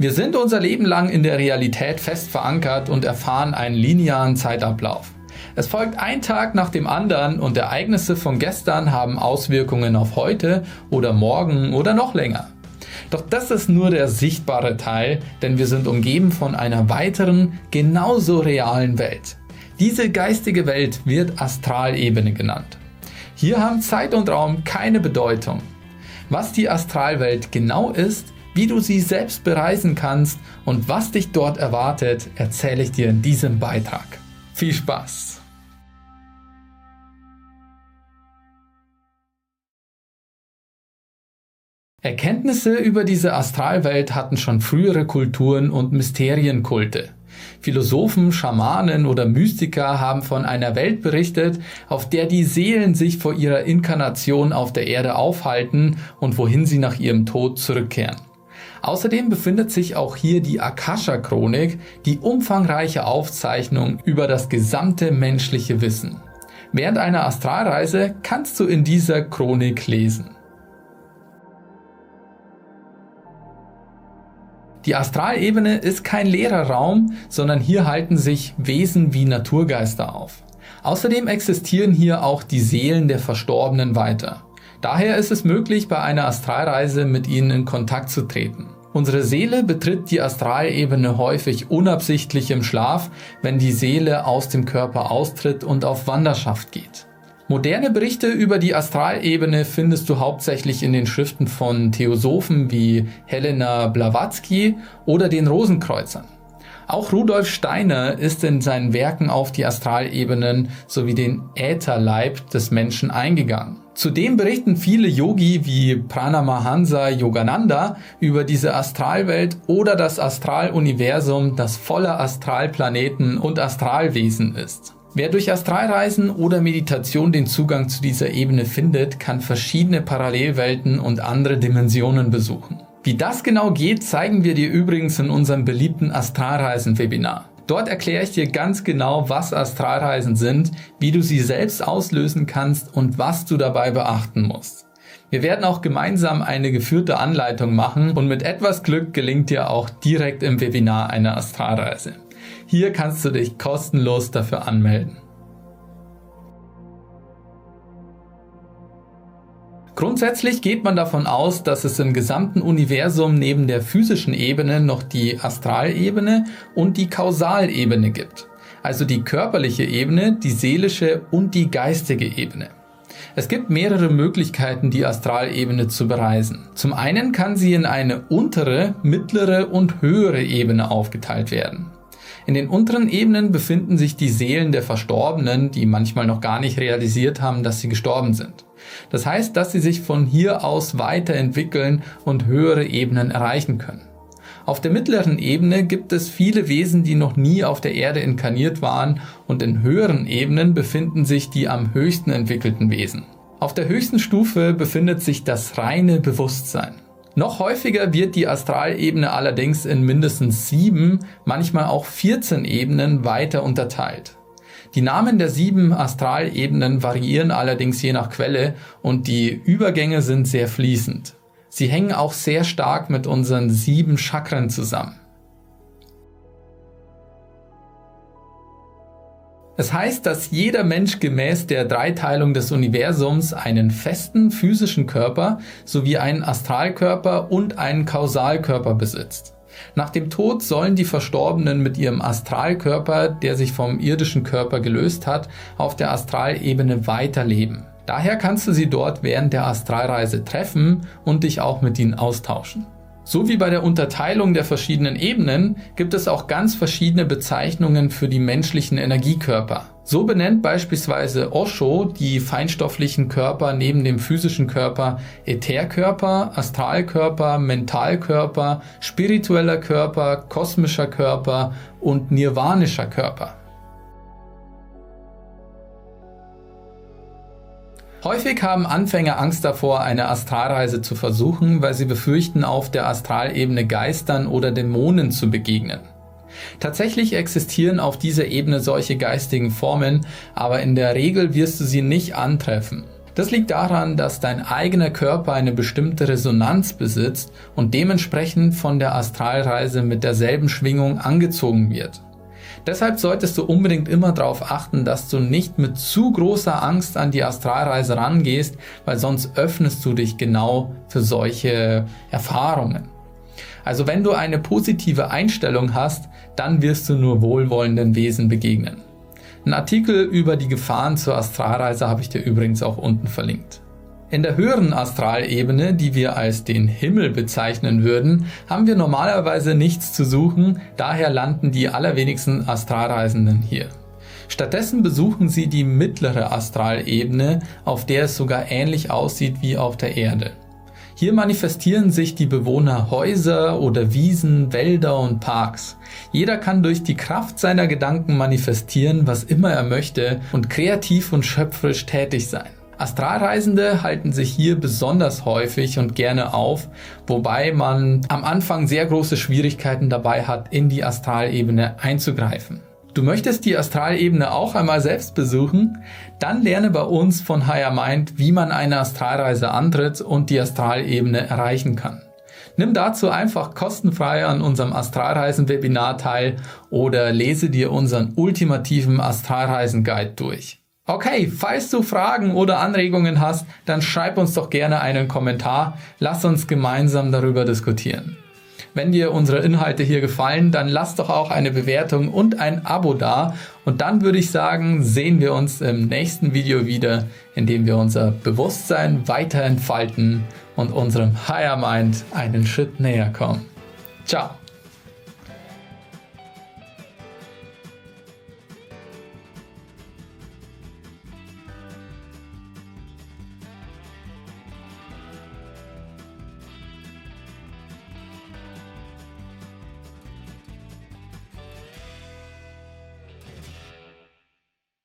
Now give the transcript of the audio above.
Wir sind unser Leben lang in der Realität fest verankert und erfahren einen linearen Zeitablauf. Es folgt ein Tag nach dem anderen und Ereignisse von gestern haben Auswirkungen auf heute oder morgen oder noch länger. Doch das ist nur der sichtbare Teil, denn wir sind umgeben von einer weiteren, genauso realen Welt. Diese geistige Welt wird Astralebene genannt. Hier haben Zeit und Raum keine Bedeutung. Was die Astralwelt genau ist, wie du sie selbst bereisen kannst und was dich dort erwartet, erzähle ich dir in diesem Beitrag. Viel Spaß! Erkenntnisse über diese Astralwelt hatten schon frühere Kulturen und Mysterienkulte. Philosophen, Schamanen oder Mystiker haben von einer Welt berichtet, auf der die Seelen sich vor ihrer Inkarnation auf der Erde aufhalten und wohin sie nach ihrem Tod zurückkehren. Außerdem befindet sich auch hier die Akasha-Chronik, die umfangreiche Aufzeichnung über das gesamte menschliche Wissen. Während einer Astralreise kannst du in dieser Chronik lesen. Die Astralebene ist kein leerer Raum, sondern hier halten sich Wesen wie Naturgeister auf. Außerdem existieren hier auch die Seelen der Verstorbenen weiter. Daher ist es möglich, bei einer Astralreise mit ihnen in Kontakt zu treten. Unsere Seele betritt die Astralebene häufig unabsichtlich im Schlaf, wenn die Seele aus dem Körper austritt und auf Wanderschaft geht. Moderne Berichte über die Astralebene findest du hauptsächlich in den Schriften von Theosophen wie Helena Blavatsky oder den Rosenkreuzern. Auch Rudolf Steiner ist in seinen Werken auf die Astralebenen sowie den Ätherleib des Menschen eingegangen. Zudem berichten viele Yogi wie Pranamahansa Yogananda über diese Astralwelt oder das Astraluniversum, das voller Astralplaneten und Astralwesen ist. Wer durch Astralreisen oder Meditation den Zugang zu dieser Ebene findet, kann verschiedene Parallelwelten und andere Dimensionen besuchen. Wie das genau geht, zeigen wir dir übrigens in unserem beliebten Astralreisen-Webinar. Dort erkläre ich dir ganz genau, was Astralreisen sind, wie du sie selbst auslösen kannst und was du dabei beachten musst. Wir werden auch gemeinsam eine geführte Anleitung machen und mit etwas Glück gelingt dir auch direkt im Webinar eine Astralreise. Hier kannst du dich kostenlos dafür anmelden. Grundsätzlich geht man davon aus, dass es im gesamten Universum neben der physischen Ebene noch die Astralebene und die Kausalebene gibt. Also die körperliche Ebene, die seelische und die geistige Ebene. Es gibt mehrere Möglichkeiten, die Astralebene zu bereisen. Zum einen kann sie in eine untere, mittlere und höhere Ebene aufgeteilt werden. In den unteren Ebenen befinden sich die Seelen der Verstorbenen, die manchmal noch gar nicht realisiert haben, dass sie gestorben sind. Das heißt, dass sie sich von hier aus weiterentwickeln und höhere Ebenen erreichen können. Auf der mittleren Ebene gibt es viele Wesen, die noch nie auf der Erde inkarniert waren und in höheren Ebenen befinden sich die am höchsten entwickelten Wesen. Auf der höchsten Stufe befindet sich das reine Bewusstsein. Noch häufiger wird die Astralebene allerdings in mindestens sieben, manchmal auch 14 Ebenen weiter unterteilt. Die Namen der sieben Astralebenen variieren allerdings je nach Quelle und die Übergänge sind sehr fließend. Sie hängen auch sehr stark mit unseren sieben Chakren zusammen. Es heißt, dass jeder Mensch gemäß der Dreiteilung des Universums einen festen physischen Körper sowie einen Astralkörper und einen Kausalkörper besitzt. Nach dem Tod sollen die Verstorbenen mit ihrem Astralkörper, der sich vom irdischen Körper gelöst hat, auf der Astralebene weiterleben. Daher kannst du sie dort während der Astralreise treffen und dich auch mit ihnen austauschen. So wie bei der Unterteilung der verschiedenen Ebenen gibt es auch ganz verschiedene Bezeichnungen für die menschlichen Energiekörper. So benennt beispielsweise Osho die feinstofflichen Körper neben dem physischen Körper Ätherkörper, Astralkörper, Mentalkörper, spiritueller Körper, kosmischer Körper und nirvanischer Körper. Häufig haben Anfänger Angst davor, eine Astralreise zu versuchen, weil sie befürchten, auf der Astralebene Geistern oder Dämonen zu begegnen. Tatsächlich existieren auf dieser Ebene solche geistigen Formen, aber in der Regel wirst du sie nicht antreffen. Das liegt daran, dass dein eigener Körper eine bestimmte Resonanz besitzt und dementsprechend von der Astralreise mit derselben Schwingung angezogen wird. Deshalb solltest du unbedingt immer darauf achten, dass du nicht mit zu großer Angst an die Astralreise rangehst, weil sonst öffnest du dich genau für solche Erfahrungen. Also wenn du eine positive Einstellung hast, dann wirst du nur wohlwollenden Wesen begegnen. Ein Artikel über die Gefahren zur Astralreise habe ich dir übrigens auch unten verlinkt. In der höheren Astralebene, die wir als den Himmel bezeichnen würden, haben wir normalerweise nichts zu suchen, daher landen die allerwenigsten Astralreisenden hier. Stattdessen besuchen sie die mittlere Astralebene, auf der es sogar ähnlich aussieht wie auf der Erde. Hier manifestieren sich die Bewohner Häuser oder Wiesen, Wälder und Parks. Jeder kann durch die Kraft seiner Gedanken manifestieren, was immer er möchte und kreativ und schöpferisch tätig sein. Astralreisende halten sich hier besonders häufig und gerne auf, wobei man am Anfang sehr große Schwierigkeiten dabei hat, in die Astralebene einzugreifen. Du möchtest die Astralebene auch einmal selbst besuchen? Dann lerne bei uns von Higher Mind, wie man eine Astralreise antritt und die Astralebene erreichen kann. Nimm dazu einfach kostenfrei an unserem Astralreisen-Webinar teil oder lese dir unseren ultimativen Astralreisen-Guide durch. Okay, falls du Fragen oder Anregungen hast, dann schreib uns doch gerne einen Kommentar. Lass uns gemeinsam darüber diskutieren. Wenn dir unsere Inhalte hier gefallen, dann lass doch auch eine Bewertung und ein Abo da. Und dann würde ich sagen, sehen wir uns im nächsten Video wieder, in dem wir unser Bewusstsein weiter entfalten und unserem Higher Mind einen Schritt näher kommen. Ciao!